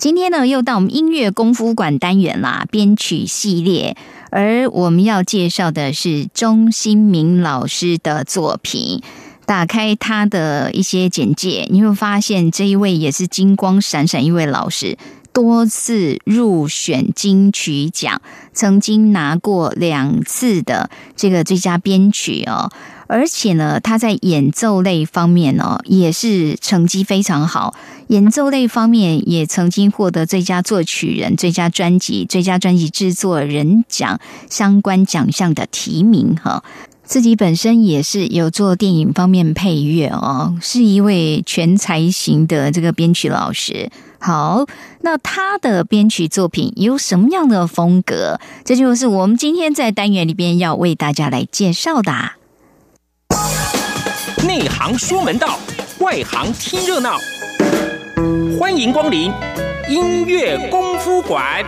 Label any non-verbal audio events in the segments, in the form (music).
今天呢，又到我们音乐功夫馆单元啦，编曲系列。而我们要介绍的是钟新明老师的作品。打开他的一些简介，你会发现这一位也是金光闪闪一位老师，多次入选金曲奖，曾经拿过两次的这个最佳编曲哦。而且呢，他在演奏类方面呢，也是成绩非常好。演奏类方面也曾经获得最佳作曲人、最佳专辑、最佳专辑制作人奖相关奖项的提名。哈，自己本身也是有做电影方面配乐哦，是一位全才型的这个编曲老师。好，那他的编曲作品有什么样的风格？这就是我们今天在单元里边要为大家来介绍的。内行说门道，外行听热闹。欢迎光临音乐功夫馆。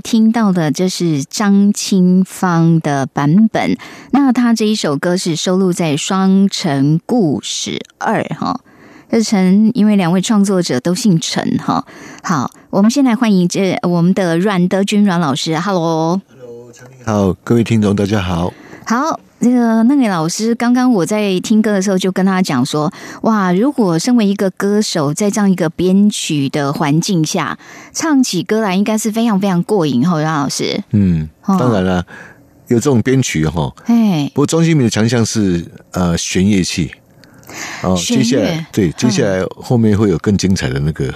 听到的这是张清芳的版本，那他这一首歌是收录在《双城故事二》哈。这陈，因为两位创作者都姓陈哈。好，我们先来欢迎这我们的阮德军阮老师，Hello。Hello，好，各位听众大家好。好，这个那个老师，刚刚我在听歌的时候就跟他讲说，哇，如果身为一个歌手，在这样一个编曲的环境下唱起歌来，应该是非常非常过瘾哈，杨老师。嗯，当然了，有这种编曲哈。哎，不过庄心明的强项是呃弦乐器。哦，接下来对，接下来后面会有更精彩的那个。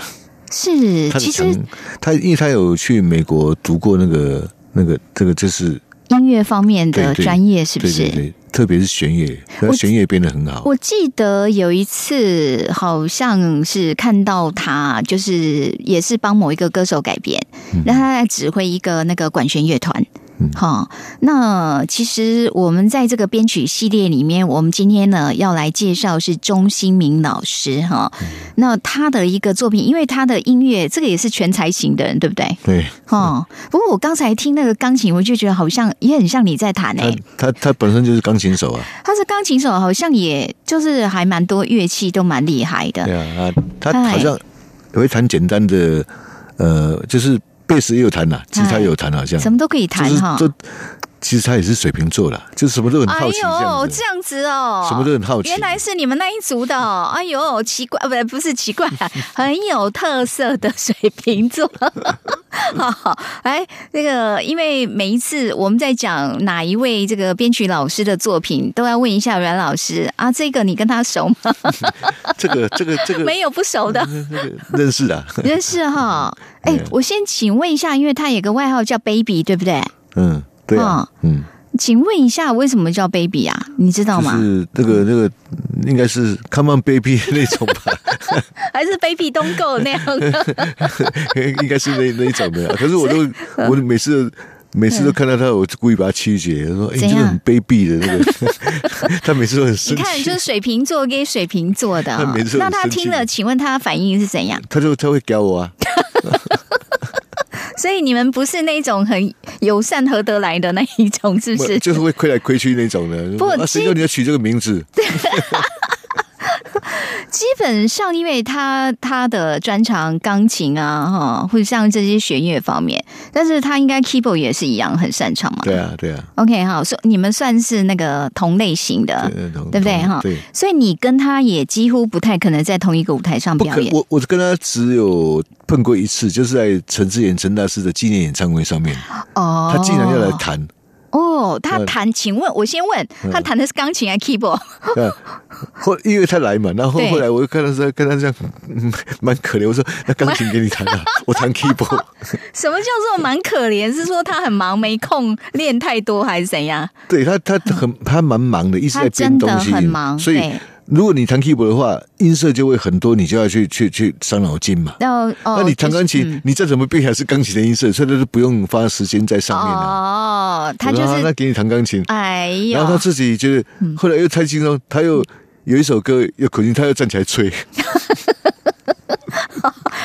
是，其实他因为他有去美国读过那个那个这个就是音乐方面的专业，是不是？对对，特别是弦乐，弦乐编的很好。我记得有一次好像是看到他，就是也是帮某一个歌手改编，让他来指挥一个那个管弦乐团。好，那其实我们在这个编曲系列里面，我们今天呢要来介绍是钟兴明老师哈。那他的一个作品，因为他的音乐这个也是全才型的人，对不对？对。哦，不过我刚才听那个钢琴，我就觉得好像也很像你在弹诶。他他本身就是钢琴手啊。他是钢琴手，好像也就是还蛮多乐器都蛮厉害的。对啊，他好像会弹简单的，呃，就是。贝斯也有弹呐，吉他也有弹，好像什么都可以弹哈。这其实他也是水瓶座了，就什么都很好奇这样子。这样子哦，什么都很好奇。原来是你们那一族的，哦哎呦，奇怪，不不是奇怪，(laughs) 很有特色的水瓶座。(laughs) 好，哎，那个，因为每一次我们在讲哪一位这个编曲老师的作品，都要问一下阮老师啊，这个你跟他熟吗？(laughs) 这个这个这个没有不熟的，认识啊，认识哈。哎，我先请问一下，因为他有个外号叫 Baby，对不对？嗯，对啊，嗯，请问一下，为什么叫 Baby 啊？你知道吗？是那个那个，应该是 Come on Baby (laughs) 那种吧？(laughs) 还是 Baby Don't Go 那样的？(laughs) 应该是那那一种的。可是我都我每次每次都看到他，我故意把他曲解，说哎，这个很卑鄙的那个。他每次都很生气。你看，就是水瓶座跟水瓶座的，那他听了，请问他反应是怎样？他就他会教我啊。所以你们不是那种很友善、合得来的那一种，是不是？就是会亏来亏去那种的。不，谁叫你要取这个名字？(laughs) 基本上，因为他他的专长钢琴啊，哈，或者像这些弦乐方面，但是他应该 keyboard 也是一样很擅长嘛。对啊，对啊。OK，好，说你们算是那个同类型的，对不对？哈，对。所以你跟他也几乎不太可能在同一个舞台上表演。我我跟他只有碰过一次，就是在陈志远陈大师的纪念演唱会上面。哦，他竟然要来弹。哦，他弹，请问我先问他弹的是钢琴还是 keyboard？后因为他来嘛，然后后来我又看到说跟他这样 (laughs) 蛮可怜，我说那钢琴给你弹啊，(laughs) 我弹 keyboard。(laughs) 什么叫做蛮可怜？是说他很忙没空练太多还是怎样？对他，他很他蛮忙的，一直在编东西，很忙，所以。如果你弹 keyboard 的话，音色就会很多，你就要去去去伤脑筋嘛。那那你弹钢琴，你再怎么变还是钢琴的音色，所以他就不用花时间在上面的。哦，他就是那给你弹钢琴，哎呀，然后他自己就是，后来又太轻松，他又有一首歌又口琴，他又站起来吹，(laughs)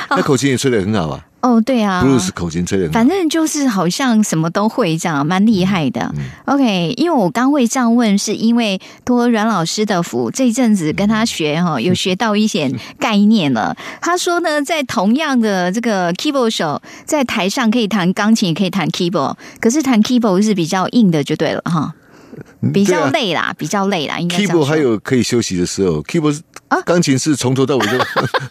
(laughs) 那口琴也吹得很好啊。哦，对啊，布鲁斯口琴吹的，反正就是好像什么都会这样，蛮厉害的。OK，因为我刚会这样问，是因为托阮老师的福，这阵子跟他学哈，有学到一些概念了。(laughs) 他说呢，在同样的这个 keyboard 手，在台上可以弹钢琴，也可以弹 keyboard，可是弹 keyboard 是比较硬的，就对了哈。比较累啦，比较累啦。应该 keyboard 还有可以休息的时候，keyboard 啊，钢琴是从头到尾都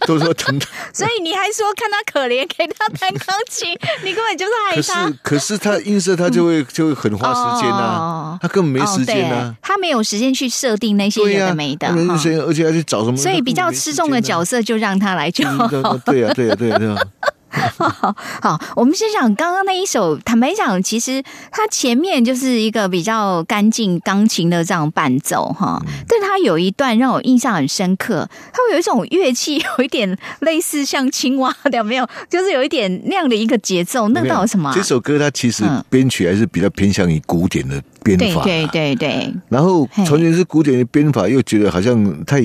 (laughs) 都说疼。所以你还说看他可怜，给他弹钢琴，你根本就是害他。可是可是他音色他就会就会很花时间呐，他根本没时间呐，他没有时间去设定那些有的没的，而且而且要去找什么，所以比较吃重的角色就让他来就好。(laughs) 对呀对呀对呀对呀。(laughs) 好，好，我们先讲刚刚那一首。坦白讲，其实它前面就是一个比较干净钢琴的这样伴奏哈，但它有一段让我印象很深刻，它会有一种乐器，有一点类似像青蛙的，没有？就是有一点那样的一个节奏，那到什么？这首歌它其实编曲还是比较偏向于古典的编法，对对对。然后完全是古典的编法，又觉得好像太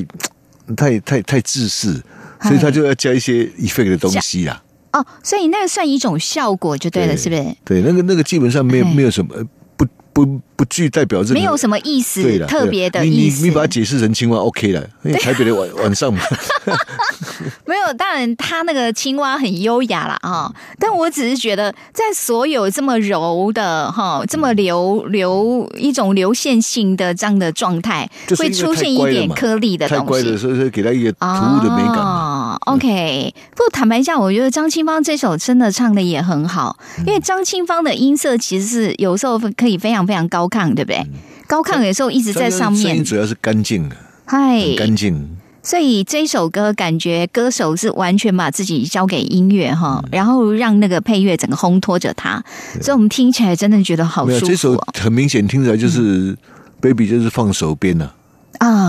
太太太自私，所以他就要加一些 effect 的东西啊。哦，所以那个算一种效果就对了，是不是？对，那个那个基本上没有没有什么。不不具代表这没有什么意思，特别的意思。你你把它解释成青蛙，OK 了。(laughs) 因为台北的晚晚上嘛，(laughs) 没有。当然，他那个青蛙很优雅了啊。但我只是觉得，在所有这么柔的哈，这么流流一种流线性的这样的状态，会出现一点颗粒的东西。太乖了，所以说给他一个突兀的美感。OK，不过坦白讲，我觉得张清芳这首真的唱的也很好，因为张清芳的音色其实是有时候可以非常非常高亢，对不对？高亢有时候一直在上面，声音主要是干净的，嗨，干净。所以这首歌感觉歌手是完全把自己交给音乐哈，然后让那个配乐整个烘托着他，所以我们听起来真的觉得好舒服。这首很明显听起来就是 Baby 就是放手边了。啊，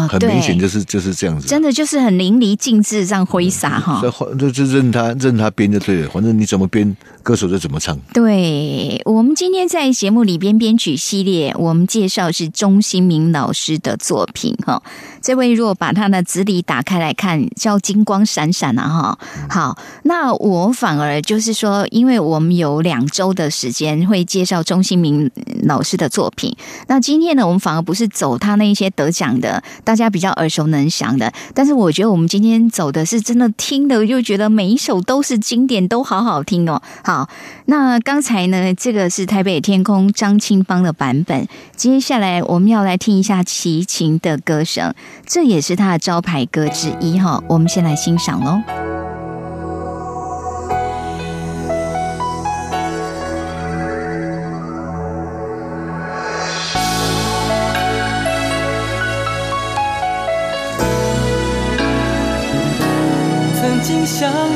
很明显就是就是这样子，真的就是很淋漓尽致这样挥洒哈，就就任他任他编就对了，反正你怎么编，歌手就怎么唱。对我们今天在节目里边编曲系列，我们介绍是钟新明老师的作品哈。这位如果把他的资历打开来看，叫金光闪闪啊哈。好，那我反而就是说，因为我们有两周的时间会介绍钟新明老师的作品，那今天呢，我们反而不是走他那一些得奖的。大家比较耳熟能详的，但是我觉得我们今天走的是真的听的，又觉得每一首都是经典，都好好听哦。好，那刚才呢，这个是台北天空张清芳的版本，接下来我们要来听一下齐秦的歌声，这也是他的招牌歌之一哈。我们先来欣赏喽。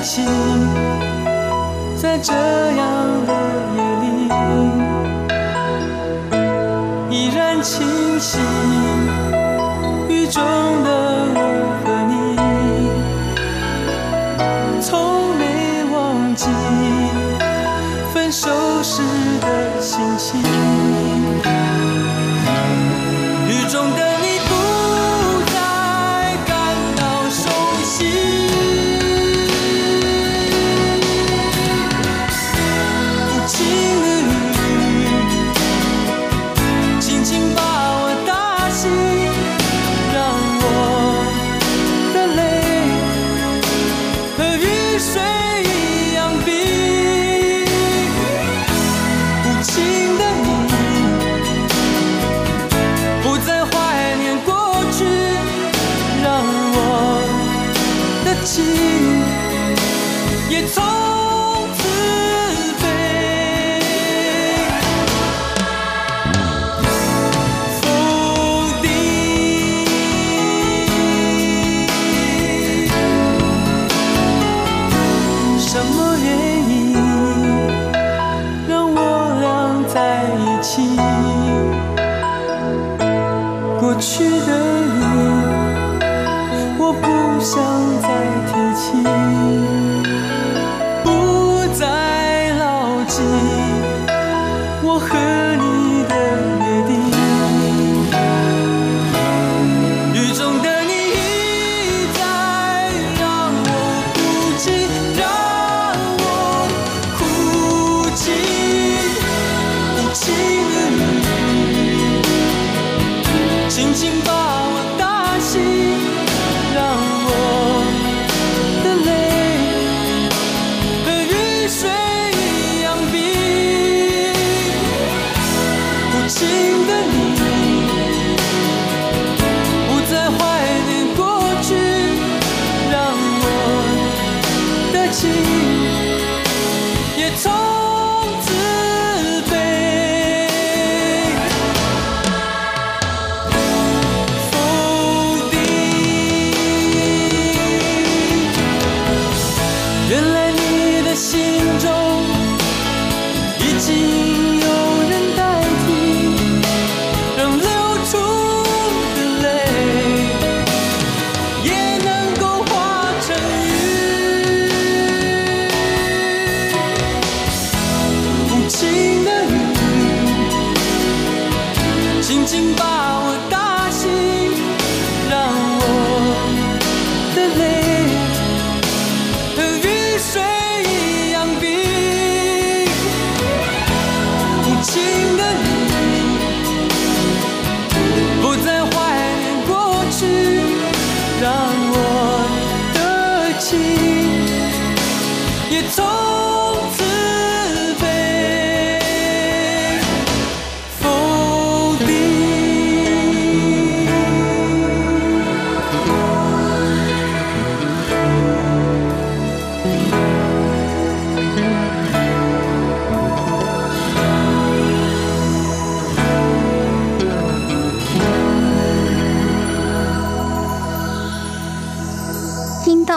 心，在这样的夜里，依然清晰，过去的你我不想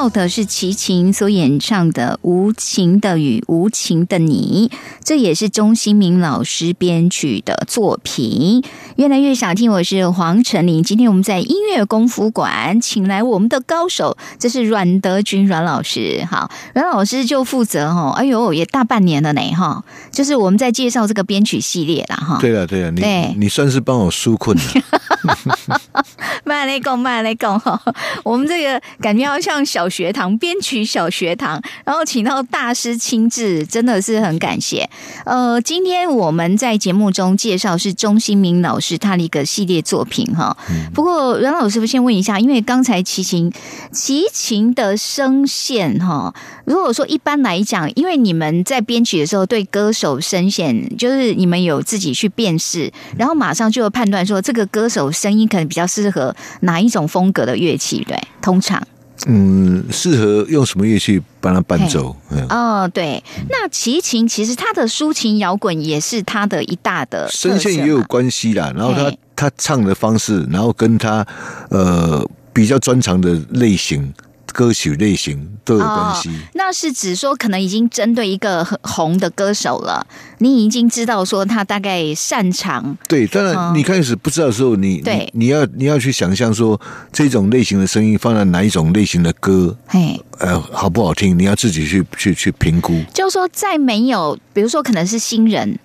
的是齐秦所演唱的《无情的雨，无情的你》，这也是钟兴明老师编曲的作品。越来越想听，我是黄晨林。今天我们在音乐功夫馆请来我们的高手，这是阮德军阮老师。好，阮老师就负责哈，哎呦，也大半年了呢哈，就是我们在介绍这个编曲系列啦哈。对了对了，你你算是帮我纾困了。(laughs) 慢来讲，慢来讲哈，我们这个感觉要像小学堂编曲小学堂，然后请到大师亲自，真的是很感谢。呃，今天我们在节目中介绍是钟新明老师他的一个系列作品哈。不过阮老师，我先问一下，因为刚才齐秦齐秦的声线哈，如果说一般来讲，因为你们在编曲的时候对歌手声线，就是你们有自己去辨识，然后马上就会判断说这个歌手声音可能比较适合哪一种风格的乐器，对？通常，嗯，适合用什么乐器帮他伴奏？哦，对。那齐秦其实他的抒情摇滚也是他的一大的声线也有关系啦。然后他他唱的方式，然后跟他呃比较专长的类型。歌曲类型都有关系，那是指说可能已经针对一个很红的歌手了，你已经知道说他大概擅长。对，当然你开始不知道的时候，你对你要你要去想象说这种类型的声音放在哪一种类型的歌，嘿，呃，好不好听？你要自己去去去评估。就是说，在没有，比如说可能是新人。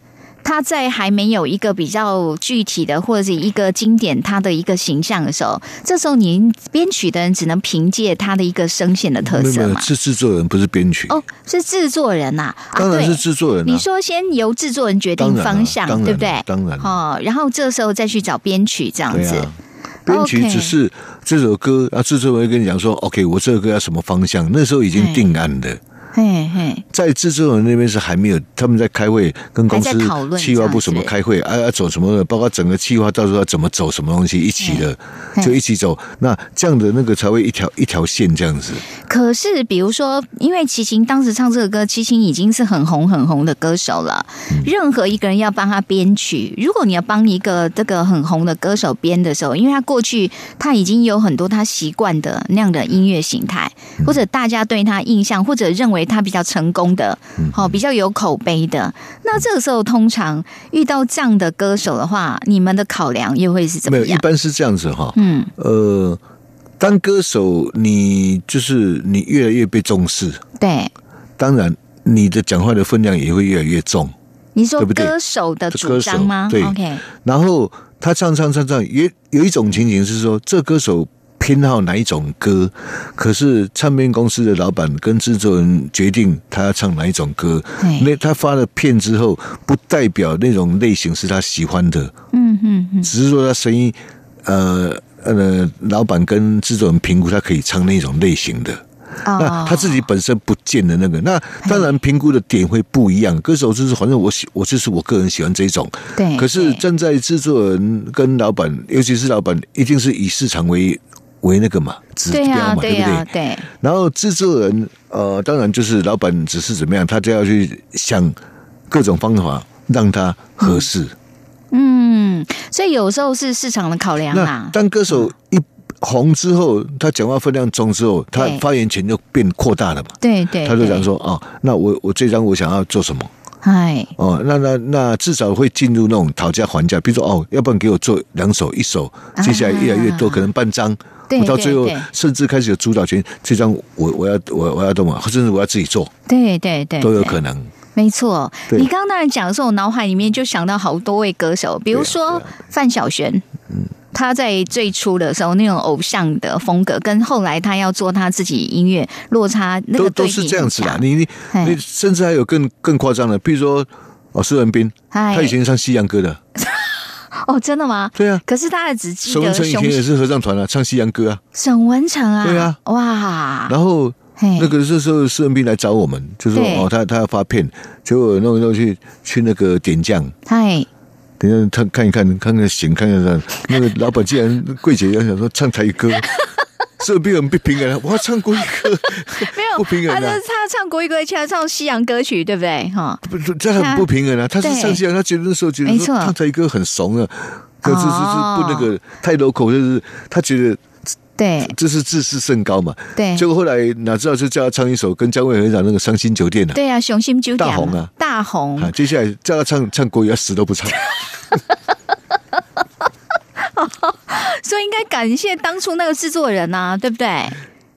他在还没有一个比较具体的或者是一个经典他的一个形象的时候，这时候您编曲的人只能凭借他的一个声线的特色嘛？是制作人不是编曲哦，是制作人呐，当然是制作人。你说先由制作人决定方向，对不对？当然哦，然后这时候再去找编曲这样子。编曲只是这首歌啊，制作人跟你讲说，OK，我这个歌要什么方向？那时候已经定案的。嘿嘿，在制作人那边是还没有，他们在开会，跟公司企划部什么开会，啊要走什么，包括整个企划到时候要怎么走什么东西一起的，就一起走。那这样的那个才会一条一条线这样子。可是比如说，因为齐秦当时唱这个歌，齐秦已经是很红很红的歌手了。任何一个人要帮他编曲，如果你要帮一个这个很红的歌手编的时候，因为他过去他已经有很多他习惯的那样的音乐形态，或者大家对他印象，或者认为。他比较成功的，好比较有口碑的，那这个时候通常遇到这样的歌手的话，你们的考量又会是怎么样？一般是这样子哈，嗯，呃，当歌手你就是你越来越被重视，对，当然你的讲话的分量也会越来越重。你说歌手的主张吗？对，OK。然后他唱唱唱唱，也有一种情形是说，这歌手。偏好哪一种歌？可是唱片公司的老板跟制作人决定他要唱哪一种歌。那他发了片之后，不代表那种类型是他喜欢的。嗯嗯嗯，只是说他声音，呃呃，老板跟制作人评估他可以唱那种类型的。那他自己本身不见的那个，那当然评估的点会不一样。歌手就是反正我喜，我就是我个人喜欢这种。对。可是站在制作人跟老板，尤其是老板，一定是以市场为。为那个嘛指标嘛，对不对？对。然后制作人，呃，当然就是老板只是怎么样，他就要去想各种方法让他合适。嗯，所以有时候是市场的考量啊。当歌手一红之后，他讲话分量重之后，他发言权就变扩大了嘛。对对。他就讲说：“哦，那我我这张我想要做什么？”哎。哦，那那那至少会进入那种讨价还价，比如说哦，要不然给我做两首一首，接下来越来越多，可能半张。我到最后甚至开始有主导权，这张我我要我我要动啊，甚至我要自己做，对对对，都有可能。没错，你刚刚那讲的时候，我脑海里面就想到好多位歌手，比如说范晓萱，嗯，他在最初的时候那种偶像的风格，跟后来他要做他自己音乐落差，那个都是这样子的。你你你，甚至还有更更夸张的，比如说哦，施文斌，他以前唱西洋歌的。(laughs) 哦，真的吗？对啊，可是他只记得沈文成以前也是合唱团啊，唱西洋歌啊。沈文成啊，对啊，哇！然后那个这时候施文斌来找我们，就说哦，他他要发片，结果弄弄去去那个点将，嗨，等下他看一看，看看行，看看看，(laughs) 那个老板竟然柜姐要想说唱台语歌。这边很不平衡，我要唱国语歌，(laughs) 没有不平衡。他他唱国语歌，其他唱西洋歌曲，对不对？哈，不，这很不平衡啊！他是唱西洋，他觉得那时候觉得唱台语歌很怂啊，可是是是不那个太 local，就是他觉得对。这是自视甚高嘛。对。结果后来哪知道就叫他唱一首跟姜惠和唱那个《伤心酒店》啊，对啊，雄心酒店大红啊。大红。啊，接下来叫他唱唱国语，他死都不唱。(laughs) 所以应该感谢当初那个制作人呐、对不对？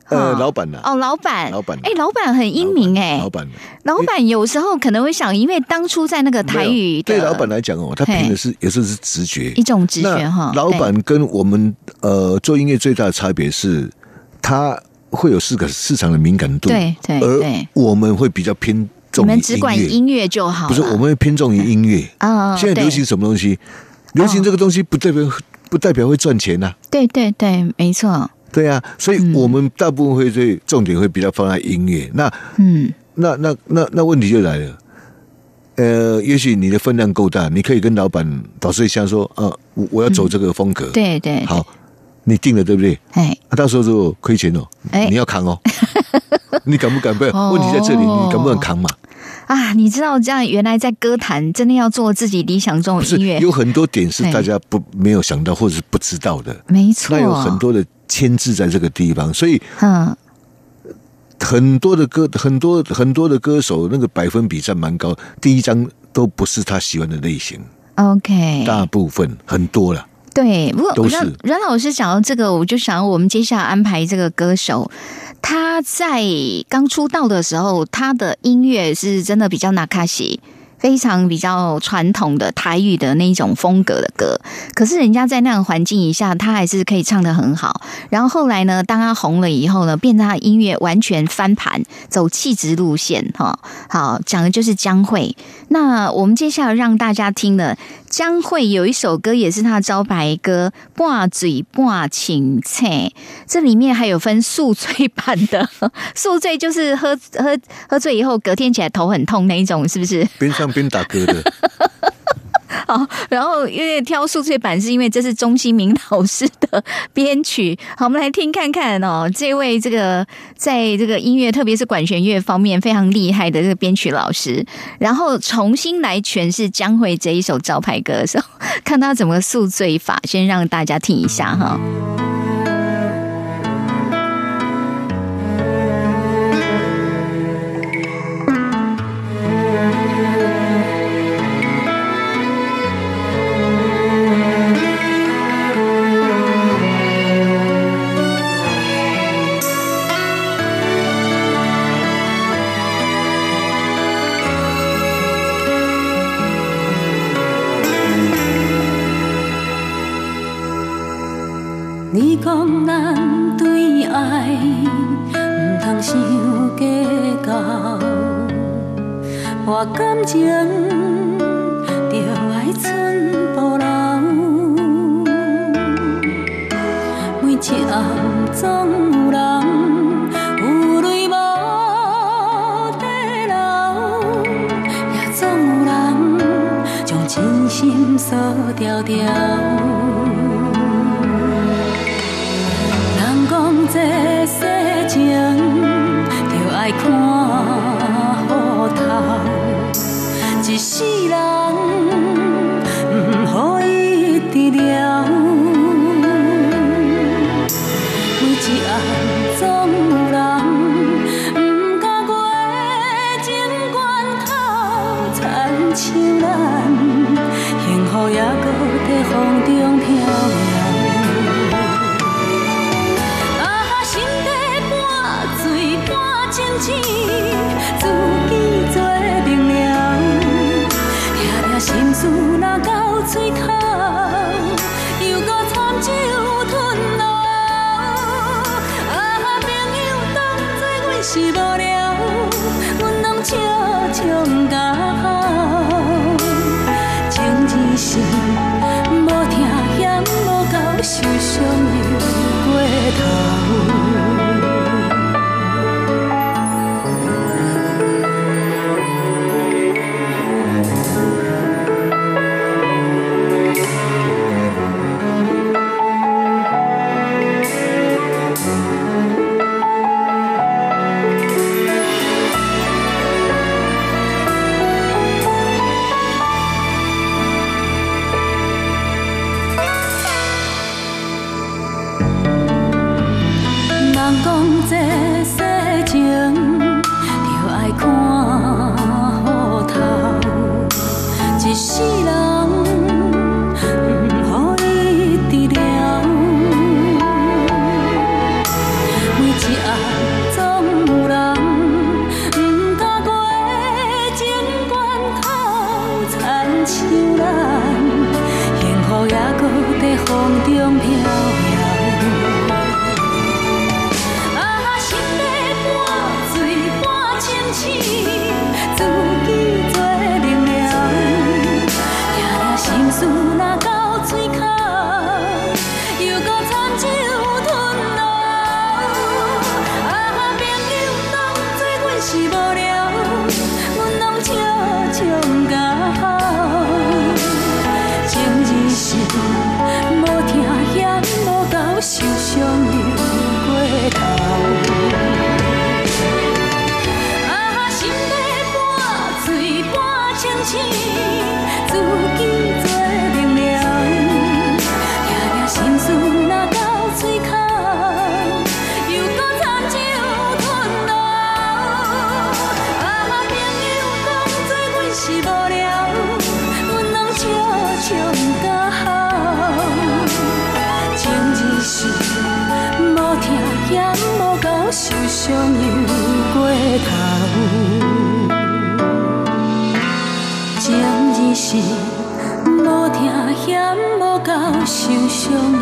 呃，老板呢？哦，老板，老板哎，老板很英明哎，老板老板有时候可能会想，因为当初在那个台语的对老板来讲哦，他凭的是有时候是直觉。一。种直觉哈，老板跟我们呃做音乐最大的差别是，他会有四个市场的敏感度，对对而对。我们会比较偏重你们只管音乐，就好，不是我们会偏重于音乐。啊，对现在流行什么东西？流行这个东西不代表不代表会赚钱呐、对对对，没错，对啊，所以我们大部分会对重点会比较放在音乐。那嗯，那那那那问题就来了，呃，也许你的分量够大，你可以跟老板导师一下说，呃，我我要走这个风格，对对，好，你定了对不对？哎，啊，到时候如果亏钱哦，哎。你要扛哦，(laughs) 你敢不敢？不是，哦。问题在这里，你敢不敢扛嘛？啊，你知道这样原来在歌坛真的要做自己理想中的音乐，有很多点是大家不没有想到或者是不知道的，没错，那有很多的牵制在这个地方，所以嗯，很多的歌，很多很多的歌手那个百分比占蛮高，第一张都不是他喜欢的类型，OK，大部分很多了。对，不过都是阮阮老师讲到这个，我就想我们接下来安排这个歌手，他在刚出道的时候，他的音乐是真的比较纳卡西。非常比较传统的台语的那种风格的歌，可是人家在那样的环境一下，他还是可以唱的很好。然后后来呢，当他红了以后呢，变成他的音乐完全翻盘，走气质路线哈。好，讲的就是江蕙。那我们接下来让大家听的将会有一首歌也是他的招牌歌《挂嘴挂情菜》，这里面还有分宿醉版的，(laughs) 宿醉就是喝喝喝醉以后隔天起来头很痛那一种，是不是？(laughs) 边唱边打嗝的，好，(laughs) 然后因为挑宿醉版是因为这是钟新明老师的编曲。(laughs) 好，我们来听看看哦，这位这个在这个音乐，特别是管弦乐方面非常厉害的这个编曲老师，然后重新来诠释江蕙这一首招牌歌的时候，(laughs) 看他怎么宿醉法，先让大家听一下哈。我感情就爱寸步留。每一暗总有人有泪无地流，也总有人将真心锁条条。受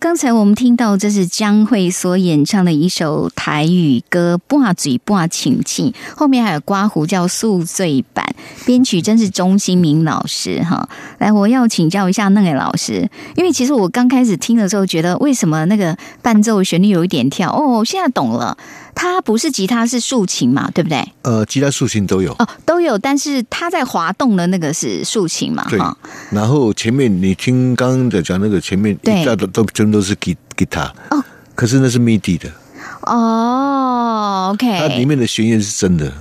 刚才我们听到这是江蕙所演唱的一首台语歌《挂嘴挂请气》，后面还有刮胡叫宿醉版，编曲真是钟新明老师哈。来，我要请教一下那个老师，因为其实我刚开始听的时候，觉得为什么那个伴奏旋律有一点跳？哦，现在懂了，它不是吉他是竖琴嘛，对不对？呃，吉他竖琴都有，哦，都有，但是它在滑动的那个是竖琴嘛，对。哈。然后前面你听刚刚在讲那个前面对一大都都全都是吉吉他，哦。可是那是 MIDI 的，哦，OK，它里面的弦乐是真的。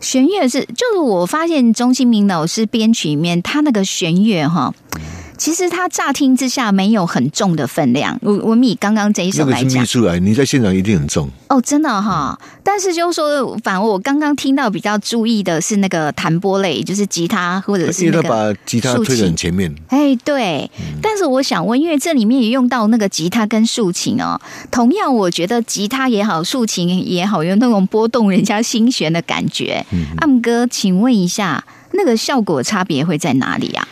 弦乐是，就是我发现钟新明老师编曲里面，他那个弦乐哈，其实他乍听之下没有很重的分量。我我们以刚刚这一首来讲密，出来，你在现场一定很重。哦，真的哈。但是就是说，反而我刚刚听到比较注意的是那个弹拨类，就是吉他或者是因为他那个把吉他竖推得很琴。前面，哎，对，但是我想问，因为这里面也用到那个吉他跟竖琴哦，同样我觉得吉他也好，竖琴也好，有那种拨动人家心弦的感觉。暗哥，请问一下，那个效果差别会在哪里啊？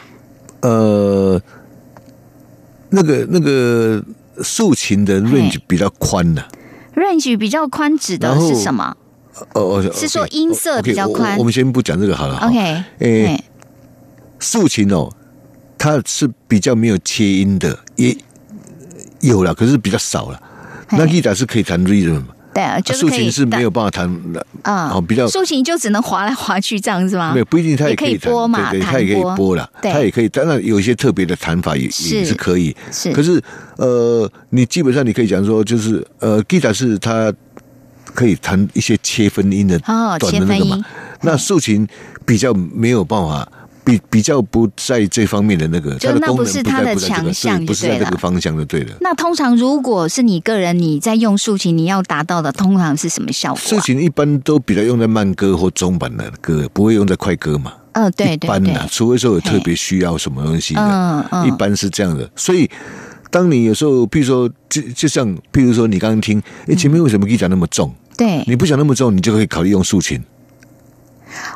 呃，那个那个竖琴的 range 比较宽的、range 比较宽，指的是什么哦哦，是说音色比较宽我我我们先不讲这个好了。？OK，诶哎竖琴哦，它是比较没有切音的，也有了，可是比较少了。那 guitar 是可以弹 rhythm，对啊，竖琴是没有办法弹的。啊哦比较竖琴就只能滑来滑去这样是吗？没有不一定，它也可以可弹拨嘛对对，弹它也可以拨拨了，对它也可以。当然有一些特别的弹法也是也是可以。是可是呃，你基本上你可以讲说，就是呃，guitar 是它可以弹一些切分音的哦短的那个嘛。那竖琴比较没有办法。比比较不在这方面的那个，就那不是他的强项不是在这个方向就对了。那通常如果是你个人你在用竖琴，你要达到的通常是什么效果、啊？竖琴一般都比较用在慢歌或中版的歌，不会用在快歌嘛。嗯，对一对对，般的，除非说有特别需要什么东西的，嗯嗯一般是这样的。所以，当你有时候，譬如说，就就像譬如说，你刚刚听，哎，前面为什么 guitar 那么重？对你不想那么重，你就可以考虑用竖琴。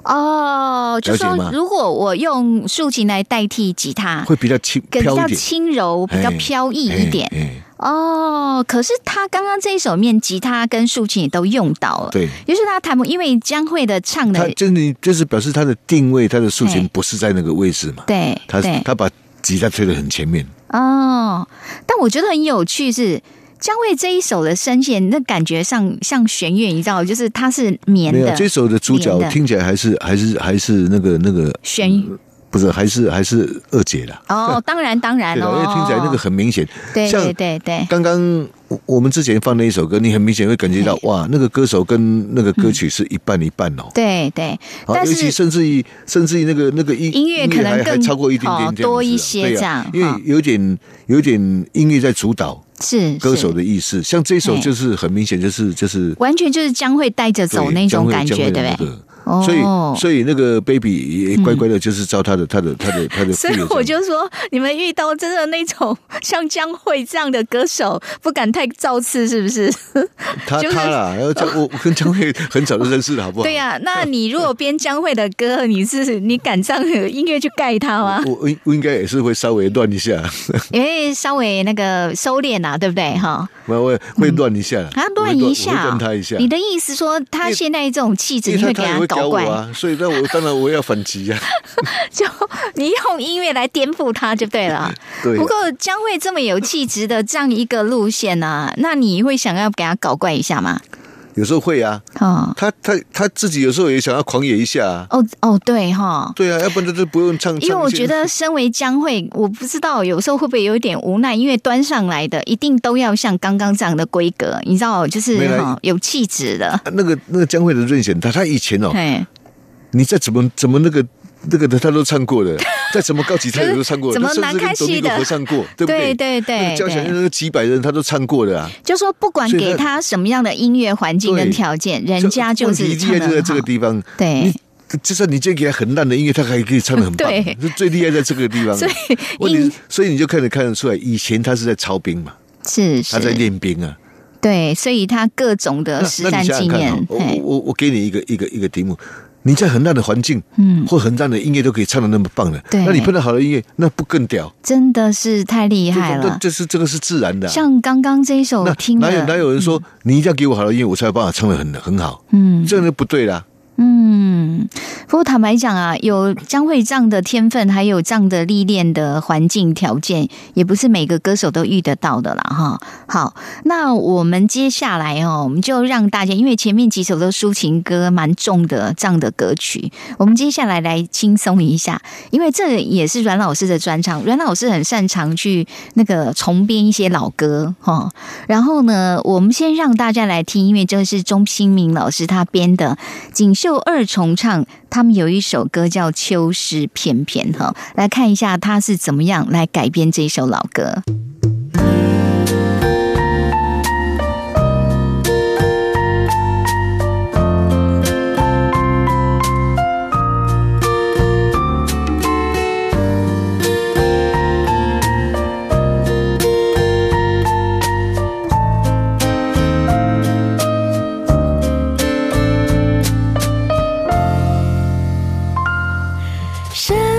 哦，就说如果我用竖琴来代替吉他，会比较轻更比较轻柔，比较飘逸一点。哦，可是他刚刚这一首面吉他跟竖琴也都用到了，对，于是他弹，因为江蕙的唱的，他就是你就是表示他的定位，他的竖琴不是在那个位置嘛，对他对。他把吉他推得很前面。哦，但我觉得很有趣是。江蕙这一首的声线，那感觉上像弦乐，你知道，就是它是绵的，没有这首的主角听起来还是还是还是那个那个弦不是还是还是二姐啦。哦，(laughs) 当然当然对的，哦，因为听起来那个很明显。对像对对对，刚刚我我们之前放那一首歌，你很明显会感觉到哇，那个歌手跟那个歌曲是一半一半哦。对对，好尤其但是甚至于甚至于那个那个音音乐可能更超过一点好点多一些这样因哈为有点有点音乐在主导是歌手的意思。像这首就是很明显就是就是完全就是将会带着走那种感觉，对不对？所以所以那个 baby 也乖乖的，就是照他的他的他的他的 (laughs) 所以，我就说，你们遇到真的那种像江蕙这样的歌手，不敢太造次，是不是？(laughs) 他就是他啦，然后江我我跟江蕙 (laughs) 很早就认识了，好不好？对呀、那你如果编江蕙的歌，你是你敢上音乐去盖他吗？我我我应该也是会稍微乱一下，因为稍微那个收敛啊，对不对？哈，我会会乱一下，啊，我会乱一下乱他一下。你的意思说，他现在这种气质，你会给为他他也会搞怪？搞我啊，所以那我当然我要反击啊。(laughs) 就你用音乐来颠覆他就对了。(laughs) 对不过将会这么有气质的这样一个路线呢、那你会想要给他搞怪一下吗？有时候会啊，哦他他他自己有时候也想要狂野一下啊。哦哦，对哈。对啊，要不然他就不用唱。因为我觉得，身为江慧，我不知道有时候会不会有一点无奈，因为端上来的一定都要像刚刚这样的规格，你知道，就是有气质的。那个那个江慧的任贤，他他以前哦，嘿，你再怎么怎么那个那个的他都唱过的，(laughs) 再怎么高级他也都唱过，怎么他甚至难看戏的。跟董明合唱过，对不对？对？对对交响乐几百人他都唱过的啊。就说不管给他什么样的音乐环境跟对条件，人家就是问题唱的厉害就在这个地方，对。就算你今天给他很烂的音乐，他还可以唱的很棒对，是最厉害在这个地方。(laughs) 所以问题，所以你就看得看得出来，以前他是在操兵嘛，是他在是，练兵啊。对，所以他各种的实战经验哦，，我我我给你一个一个一个题目，你在很烂的环境，嗯或很烂的音乐都可以唱的那么棒的，对那你碰到好的音乐，那不更屌？真的是太厉害这了。这是这个是自然的啊。像刚刚这一首哪有哪，有人说你一定要给我好的音乐，我才有办法唱的很很好？嗯这样就不对啦。嗯，不过坦白讲啊，有江蕙这样的天分，还有这样的历练的环境条件，也不是每个歌手都遇得到的啦，哈。好，那我们接下来哦，我们就让大家，因为前面几首都抒情歌，蛮重的这样的歌曲，我们接下来来轻松一下，因为这也是阮老师的专长，阮老师很擅长去那个重编一些老歌哈。然后呢，我们先让大家来听，因为这是钟新明老师他编的锦绣二重唱，他们有一首歌叫《秋诗翩翩》哈，来看一下他是怎么样来改编这首老歌。是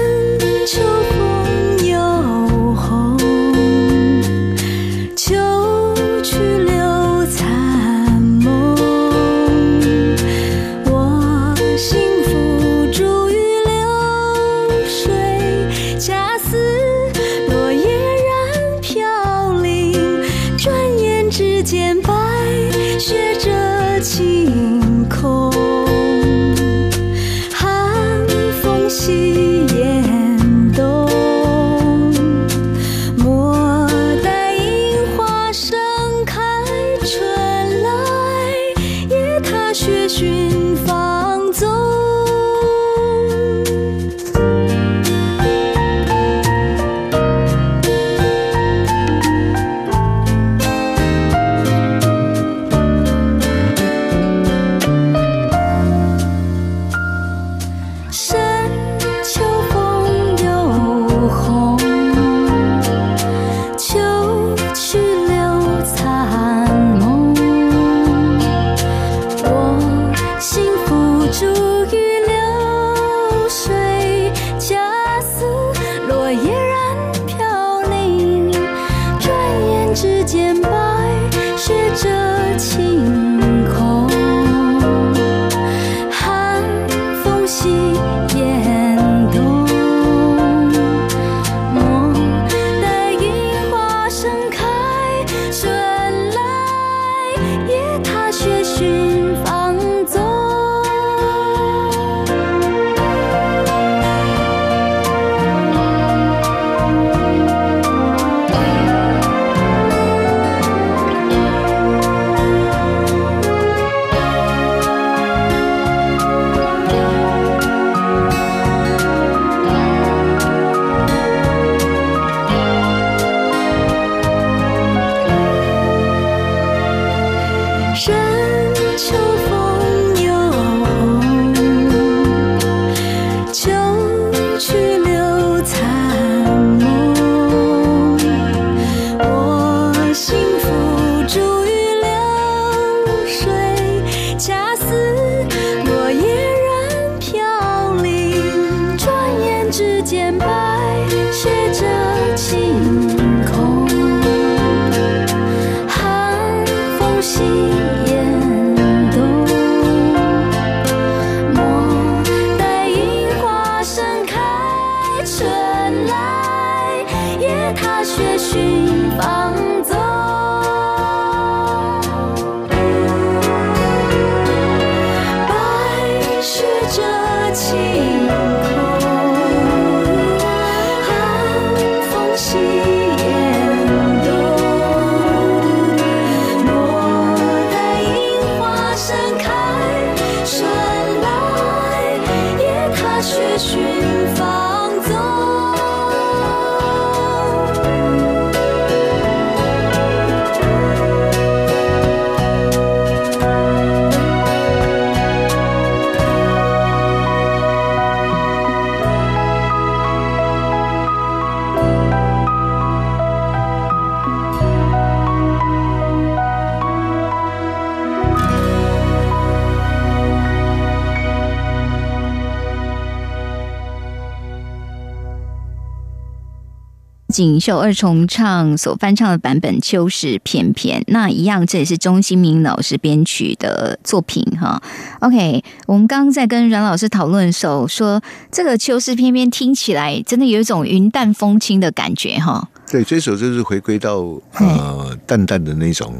锦绣二重唱所翻唱的版本《秋是翩翩》，那一样，这也是钟新明老师编曲的作品哈。OK，我们刚刚在跟阮老师讨论的时候说，这个《秋是翩翩》听起来真的有一种云淡风轻的感觉哈。对，这首就是回归到呃淡淡的那种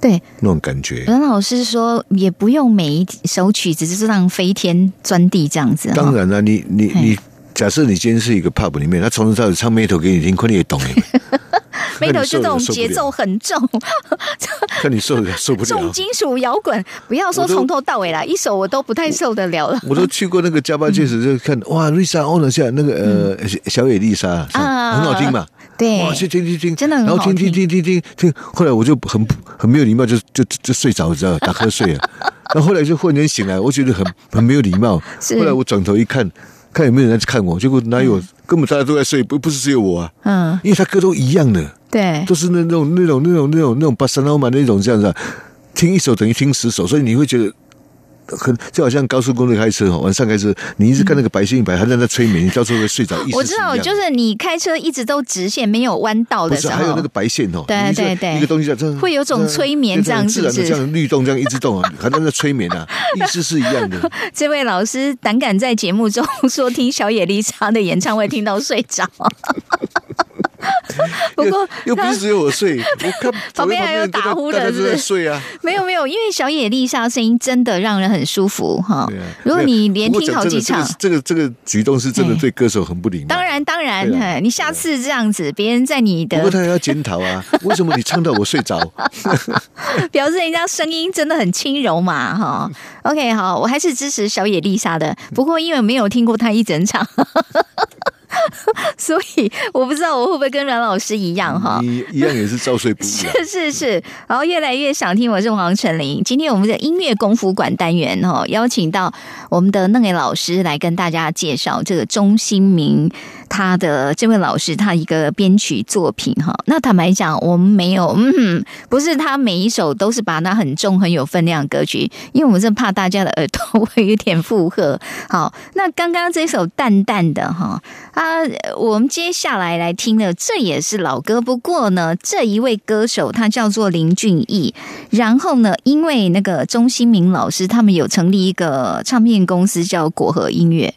对，那种感觉。阮老师说也不用每一首曲子就是让飞天钻地这样子。当然了，你你你，假设你今天是一个 pub 里面，他从头到尾唱 metal 给你听，(laughs) 看你也懂哎，眉头就这种节奏很重，看你受得了受不了。重。金属摇滚，不要说从头到尾啦，一首我都不太受得了。了。我都去过那个加巴戒指，就看哇，丽莎欧了下那个呃小野丽莎，很好听嘛。对。哇，去听听听，真的很好然后听听听听听。听听，后来我就很很没有礼貌，就就就睡着，知道吧打瞌睡啊。然后后来就忽然间醒来，我觉得很很没有礼貌。(laughs) 是。后来我转头一看，看有没有人在看我，结果哪有，根本大家都在睡，不不是只有我啊，嗯，因为他歌都一样的，对，都是那种那种那种那种那种巴塞罗马那种这样子啊，听一首等于听十首，所以你会觉得。很就好像高速公路开车哦，晚上开车，你一直看那个白线一白，还在那催眠，你到时候会睡着。我知道，就是你开车一直都直线，没有弯道的时候还有那个，白线哦，对对对一个东西这样会有种催眠这样对对自然是这样律动这样一直动啊，还在那催眠啊，意思是一样的。(laughs) 这位老师胆敢在节目中说听小野丽莎的演唱会听到睡着。(laughs) (laughs) 不过又又不是只有我睡，我看 (laughs) 旁边还有打呼的是不是睡啊。(laughs) 没有没有，因为小野丽莎声音真的让人很舒服哈啊。如果你连听好几场这个这个这个举动是真的哎对歌手很不礼貌。当然当然，啊你下次这样子，别人在你的不过他也要检讨啊，为什么你唱到我睡着？表示人家声音真的很轻柔嘛哈。OK，好，我还是支持小野丽莎的，不过因为没有听过她一整场。(laughs) 所以我不知道我会不会跟阮老师一样哈。你一样也是照睡不误啊。(laughs) 是是是，然后越来越想听，我是黄晨林。今天我们的音乐功夫馆单元哈、哦，邀请到我们的嫩野老师来跟大家介绍这个钟新明他的这位老师他一个编曲作品哈、那坦白讲，我们没有，嗯，不是他每一首都是把它很重很有分量的歌曲，因为我们是怕大家的耳朵会有点负荷。好，那刚刚这首淡淡的哈啊，我们接下来来听的这也是老歌，不过呢，这一位歌手他叫做林俊逸，然后呢，因为那个钟新明老师他们有成立一个唱片公司叫果核音乐。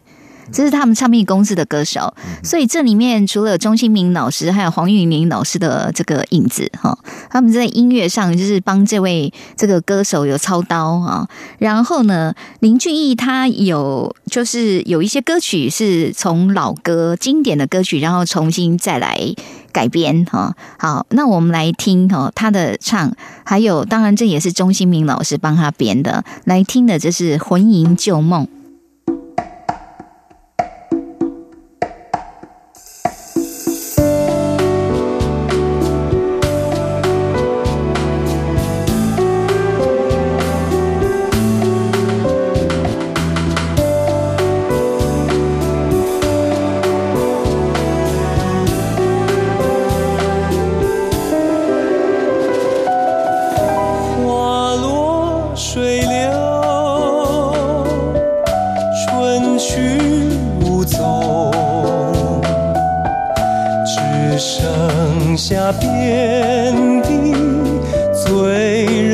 这是他们唱片公司的歌手，所以这里面除了钟兴明老师，还有黄韵玲老师的这个影子哈。他们在音乐上就是帮这位这个歌手有操刀啊。然后呢，林俊逸他有就是有一些歌曲是从老歌经典的歌曲，然后重新再来改编哈。好，那我们来听哈他的唱，还有当然这也是钟兴明老师帮他编的。来听的这是《魂萦旧梦》。去无踪，只剩下遍地醉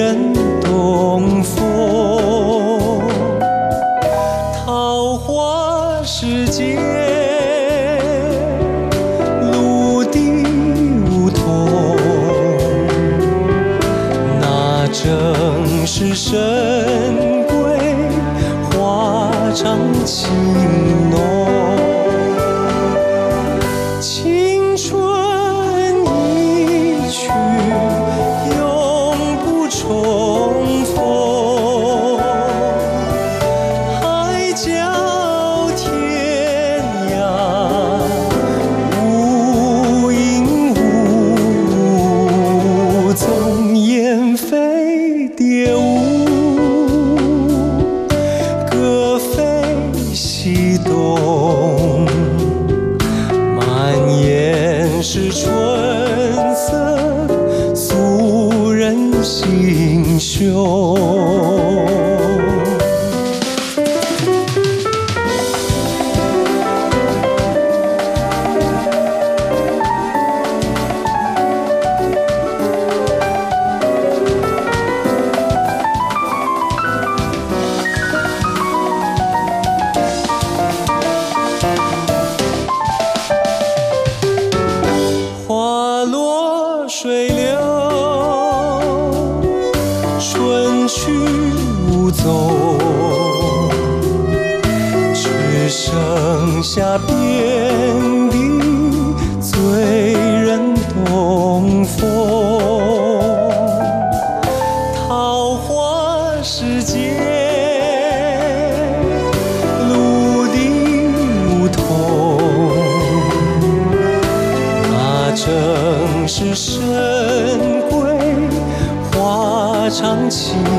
情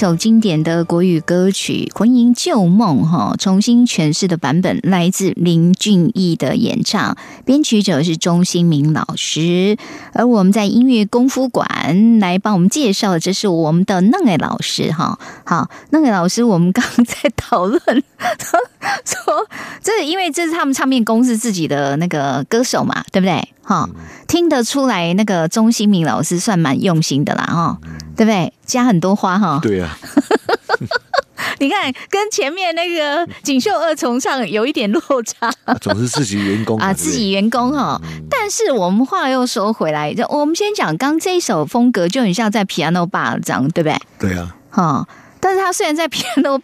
首经典的国语歌曲《魂萦旧梦》哈，重新诠释的版本来自林俊逸的演唱，编曲者是钟兴民老师。而我们在音乐功夫馆来帮我们介绍，这是我们的嫩爱老师哈。好，嫩爱老师，我们刚在讨论 (laughs) 说，这因为这是他们唱片公司自己的那个歌手嘛，对不对？哈，听得出来那个钟兴明老师算蛮用心的啦，哈，对不对？加很多花哈。对啊，(laughs) 你看，跟前面那个锦绣二重唱有一点落差总是自己员工啊，自己员工哈。但是我们话又说回来，就我们先讲刚这一首风格就很像在 piano bar 这样，对不对？对啊，哈。但是他虽然在 piano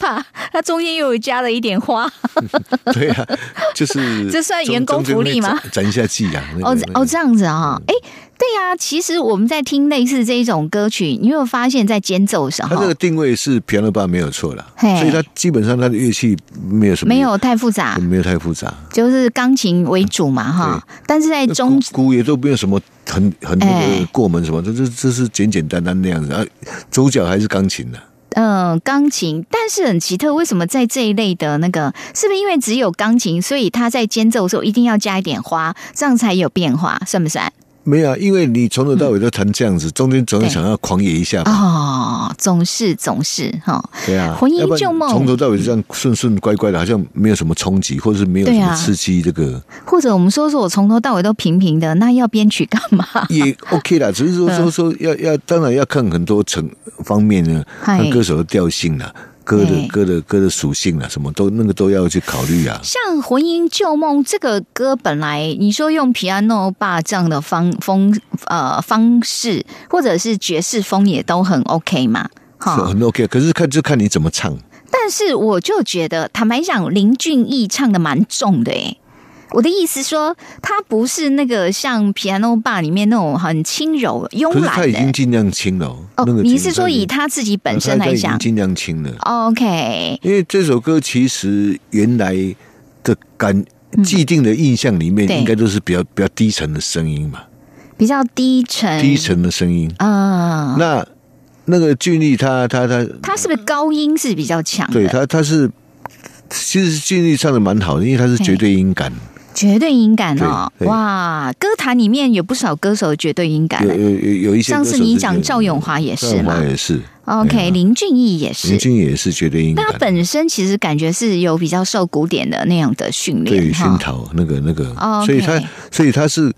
他中间又有加了一点花，(laughs) 对啊，就是 (laughs) 这算员工福利吗中中间会展展一下技啊。那个哦那个。哦，这样子啊、哎、对呀、其实我们在听类似这一种歌曲，你有没有发现，在间奏上哈它这个定位是 piano bar 没有错了，嘿。所以它基本上它的乐器没有什么没有太复杂，没有太复杂，就是钢琴为主嘛哈。但是在中鼓鼓也都没有什么很很那哎个过门什么，这这这是简简单单那样子啊，主角还是钢琴的。嗯，钢琴，但是很奇特，为什么在这一类的那个，是不是因为只有钢琴，所以它在间奏的时候一定要加一点花，这样才有变化，算不算？没有啊，因为你从头到尾都弹这样子，中间总是想要狂野一下吧？哦，总是总是哈，对啊，魂萦要不然旧梦从头到尾这样顺顺乖乖的，好像没有什么冲击，或者是没有什么刺激，这个或者我们说说我从头到尾都平平的，那要编曲干嘛？(laughs) 也 OK 啦。只是说嗯说说要要，当然要看很多层方面呢，看歌手的调性啦。歌哎的歌的歌的属性啊，什么都那个都要去考虑啊。像《魂萦旧梦》这个歌，本来你说用 piano 吧这样的方风呃方式，或者是爵士风也都很 OK 嘛，哈。很 OK，可是看就看你怎么唱。但是我就觉得，坦白讲，林俊逸唱的蛮重的诶。我的意思说，他不是那个像 piano bar 里面那种很轻柔、慵可是他。已经尽量轻了哦。哦那个，你是说以他自己本身来讲尽量轻了。？OK，因为这首歌其实原来的感既定的印象里面，应该都是比较比较低沉的声音嘛，比较低沉，低沉的声音。啊。那那个俊逸他他他，他是不是高音是比较强？对他他是，其实俊逸唱的蛮好的，因为他是绝对音感，绝对音感哦，哇，歌坛里面有不少歌手绝对音感有。有有有一些上次你讲赵咏华也是嘛。也是。OK，啊林俊逸也是。林。俊也是绝对音感那他，本身其实感觉是有比较受古典的那样的训对练对。熏陶那个那个。哦，所以他所以他是。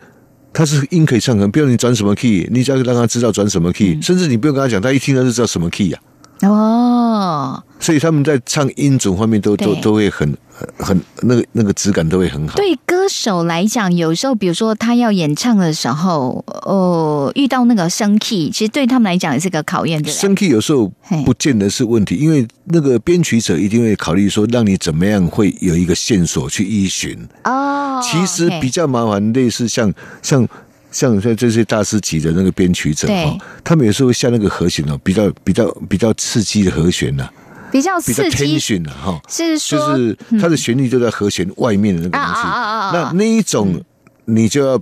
他是音可以唱很，不要你转什么 key，你只要让他知道转什么 key，、甚嗯至你不用跟他讲，他一听他就知道什么 key 呀、哦，所以他们在唱音准方面都都都会很很很那个那个质感都会很好。对歌手来讲，有时候比如说他要演唱的时候，哦，遇到那个升 key，其实对他们来讲也是个考验？升 key 有时候不见得是问题，因为那个编曲者一定会考虑说，让你怎么样会有一个线索去依循。哦，其实比较麻烦，类似像像像像这些大师级的那个编曲者对哈，他们有时候会下那个和弦哦，比较比较比较刺激的和弦呐、比较比较，tension 的哈。是说就是它的旋律就在和弦外面的那个东西。那那一种你就要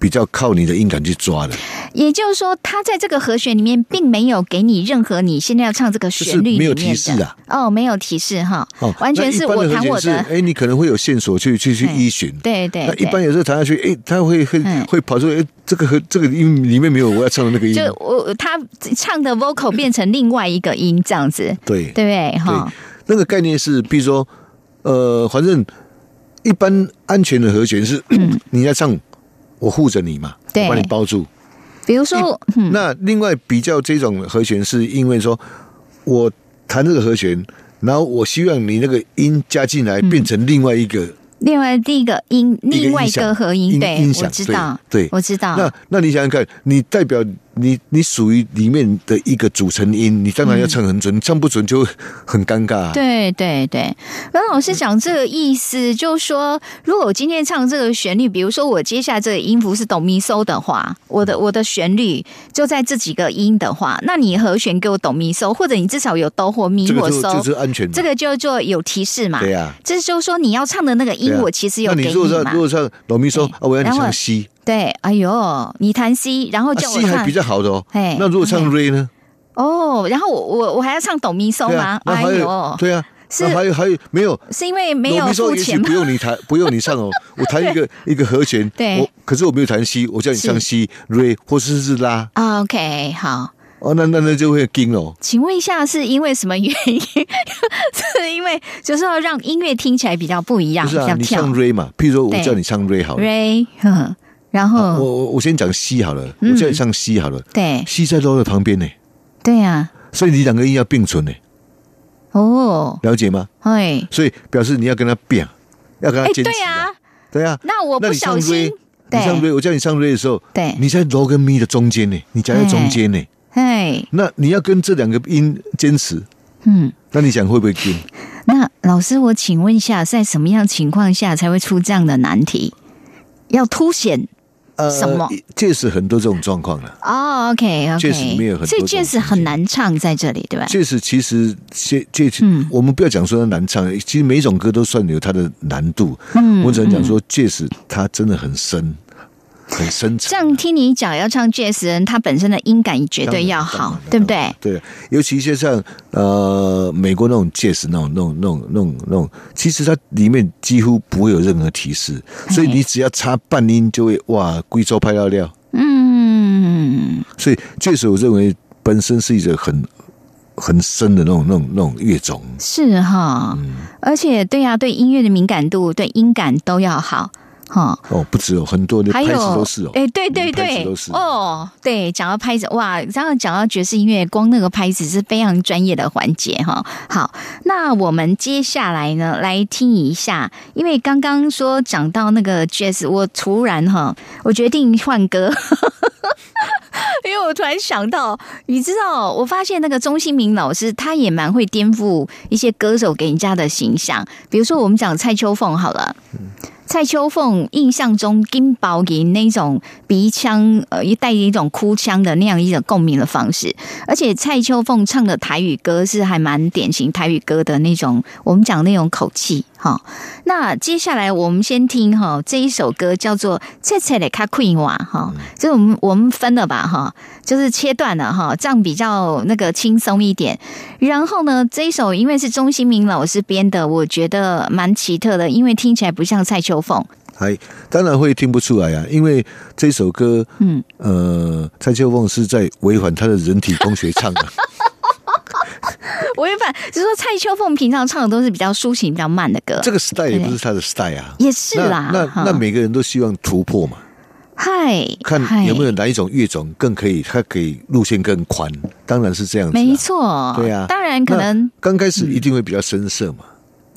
比较靠你的音感去抓的，也就是说，他在这个和弦里面并没有给你任何你现在要唱这个旋律没有提示啊。哦，没有提示哈，哦，完全是我弹我的，哎，你可能会有线索去去去依循。对对对，那一般有时候弹下去，哎，他会会嗯会跑出来，哎，这个和这个音里面没有我要唱的那个音。就我他唱的 vocal 变成另外一个音这样子，对对不对？哈？，那个概念是，比如说，呃，反正一般安全的和弦是你在唱，我护着你嘛，嗯对我把你包住。比如说，嗯，那另外比较这种和弦，是因为说我弹这个和弦，然后我希望你那个音加进来，变成另外一个。另外第一个音，另外一个合音，音对音，我知道，对对我知道，那那你想想看，你代表你你属于里面的一个组成音，你当然要唱很准，唱不准就很尴尬、啊。对对对，跟老师讲这个意思，就是说，如果我今天唱这个旋律，比如说我接下来这个音符是哆咪嗦的话，我的我的旋律就在这几个音的话，那你和弦给我哆咪嗦，或者你至少有哆或咪或嗦，是安全嘛。这个就做有提示嘛。对呀、这就是说你要唱的那个音，啊我其实有给那你如果唱嘛如。果唱哆咪嗦啊，我要你唱西，对，哎呦，你弹 C，然后啊叫我唱，C 还比较好的哦。嘿那如果唱 re 呢？哦，然后我我我还要唱哆咪嗦吗啊？，哎呦，对啊，是那还有还有没有？是因为没有哆咪嗦也许付钱吗不？用你弹，(laughs) 不用你唱哦，我弹一个一个和弦，对我可是我没有弹 C，，我叫你唱是西 re 或是是拉，啊 OK，好。哦，那那那就会惊哦。请问一下，是因为什么原因？(laughs) 是因为就是要让音乐听起来比较不一样，不是啊，比较跳你唱 re 嘛，譬如说我叫你唱 re 好了，Ray，呵然我后我我我先讲西好了，嗯。我叫你唱西好了，对。西在哆的旁边呢，对啊，所以你两个音要并存呢，哦，了解吗？哎所以表示你要跟他变，要跟他哎，坚持对啊，对啊。那我不小心，你唱对。Re，我叫你唱 re 的时候，对。你在哆跟咪的中间呢，你夹在中间呢，哎，那你要跟这两个音坚持，嗯，那你想会不会跟？那老师，我请问一下，在什么样情况下才会出这样的难题？要凸显呃什么？确实很多这种状况了。哦，OK OK，确实里面有很多所以种确实很难唱在这里，对吧？确实，其实这这嗯我们不要讲说它难唱，其实每一种歌都算有它的难度。嗯我只能讲说，确实它真的很深，很深这沉。样听你讲，要唱 jazz 人，他本身的音感绝对要好，对不对？对，尤其一些像呃美国那种 jazz 那种那种那种那种那种，其实它里面几乎不会有任何提示，所以你只要差半音就会哇，贵州拍到料。嗯，所以确实，我认为本身是一个很很深的那种那种那种乐种。是哈，嗯而且对呀、对音乐的敏感度、对音感都要好哈。哦，不止有很多的拍子都是哦，哎，对对对都是，哦，对，讲到拍子，哇，然后讲到爵士音乐，光那个拍子是非常专业的环节哈。好，那我们接下来呢，来听一下，因为刚刚说讲到那个 jazz，我突然哈，我决定换歌。(laughs) 因为我突然想到，你知道，我发现那个钟兴明老师，他也蛮会颠覆一些歌手给人家的形象。比如说，我们讲蔡秋凤好了，蔡秋凤印象中金宝银那种鼻腔，呃，带一种哭腔的那样一种共鸣的方式，而且蔡秋凤唱的台语歌是还蛮典型台语歌的那种，我们讲那种口气。哈。那接下来我们先听哈这一首歌叫做《切切的卡 queen 哇》哈，这我们我们分了吧哈，就是切断了哈，这样比较那个轻松一点。然后呢，这一首因为是钟兴明老师编的，我觉得蛮奇特的，因为听起来不像蔡秋凤。还当然会听不出来啊，因为这首歌，嗯，呃，蔡秋凤是在违反她的人体工学唱的。(laughs) (laughs) 违反，就是说蔡秋凤平常唱的都是比较抒情、比较慢的歌，这个 style 也不是他的 style 啊，也是啦。那哈。那那每个人都希望突破嘛，嗨，看有没有哪一种乐种更可以，它可以路线更宽，当然是这样子、啊。没错，对啊，当然可能刚开始一定会比较深涩嘛，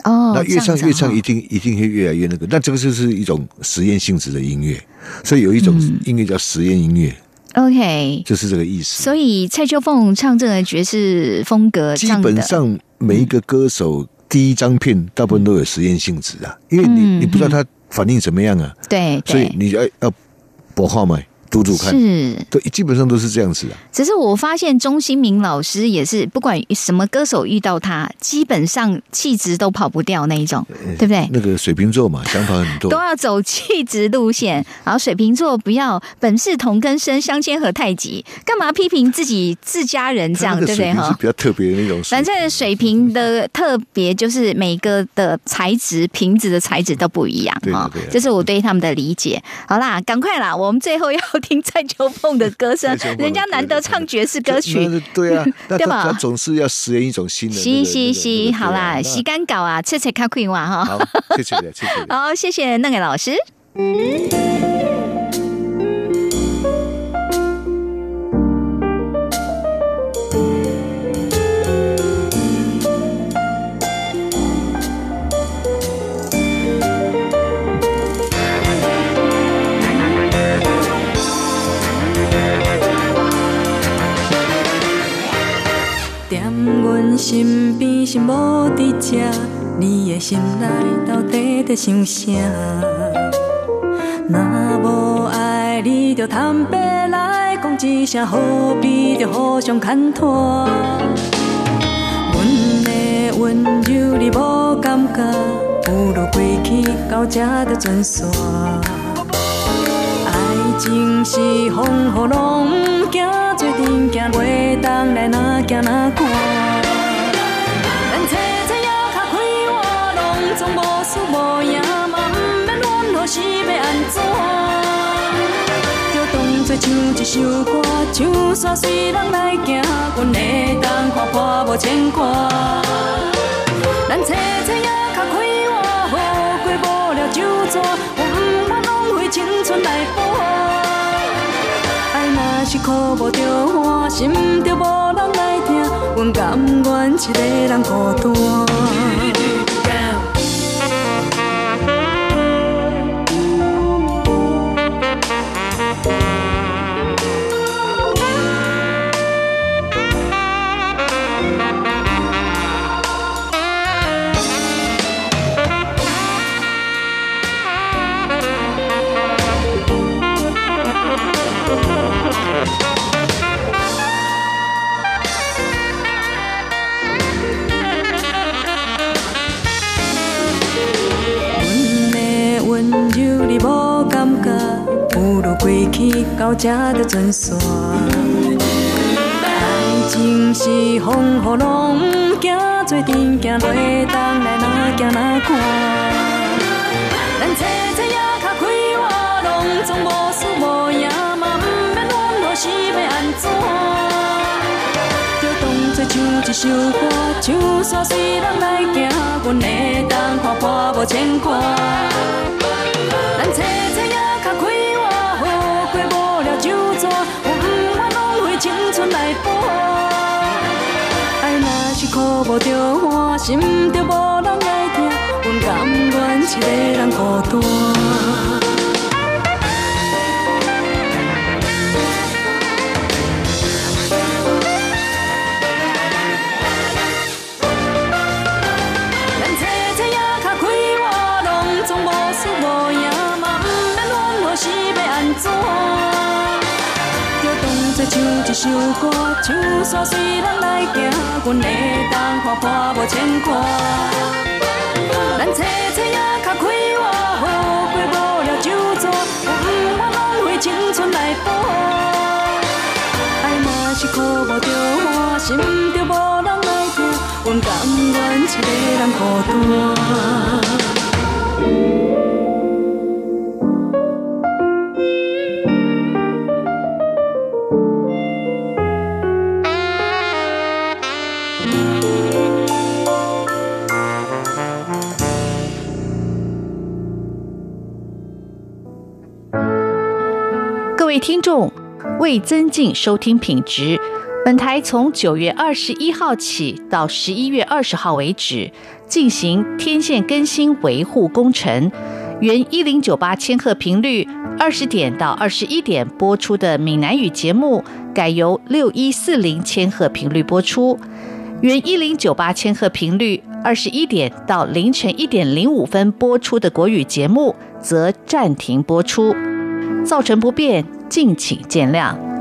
哦，那越唱越唱一定一定会越来越那个，那这个就是一种实验性质的音乐，所以有一种嗯。音乐叫实验音乐，OK。就是这个意思。所以蔡秋凤唱这个爵士风格基，本上每一个歌手第一张片大部分都有实验性质啊，因为你嗯你不知道他反应怎么样啊，对所以你要要拨号嘛，读读看，是。对，基本上都是这样子啊。只是我发现钟兴明老师也是，不管什么歌手遇到他，基本上气质都跑不掉那一种，对不对？那个水瓶座嘛，想法很多都，要走气质路线，然后水瓶座不要本是同根生，相煎何太急？干嘛批评自己自家人这样，对不对哈？比较特别的那种反。正水瓶的特别就是每个的材质，瓶子的材质都不一样哈对的对的这是我对他们的理解。好啦，赶快啦，我们最后要听蔡秋凤的歌声 (laughs) 人家难得唱爵士歌曲。是对啊，(laughs) 那对吧他他总是要实验一种新的那个。嘻嘻那个嘻，好啦，那洗干搞啊，切切卡快哇哈。好，谢谢你，谢谢。(laughs) 好，谢谢那个老师。身边是无伫遮，你的心内到底在想啥？若无爱你，就坦白来讲一声，何必着互相牵拖？阮的温柔你无感觉，不如过去到这就全煞。爱情是风雨拢不惊，做阵行袂当来哪惊哪看。唱一首歌，唱煞随人来行，阮会当看破无牵挂。咱找找也较快活，好过无了就逝，我毋愿浪费青春来搏。爱若是苦无着我，心着无人来听，阮甘愿一个人孤单。到这就全煞。爱情是风雨拢不惊，做阵行袂当来哪行哪看。咱找找也较快活，拢总无输无赢，嘛毋免怨何时要安怎。就当作唱一首歌，唱煞随人来行，阮会当看破无牵挂。咱找找也较快苦无着欢，心着无人来疼，阮甘愿一个人孤单。唱一首歌，唱煞随人来行，阮会当看破无牵挂。咱找找也较快活，好过无了就逝，我毋愿浪费青春来搏。爱嘛是苦无着欢，心着无人来听，阮甘愿一个人孤单。听众，为增进收听品质，本台从九月二十一号起到十一月二十号为止，进行天线更新维护工程。原一零九八千赫频率二十点到二十一点播出的闽南语节目，改由六一四零千赫频率播出；原一零九八千赫频率二十一点到凌晨一点零五分播出的国语节目，则暂停播出。造成不便，敬请见谅。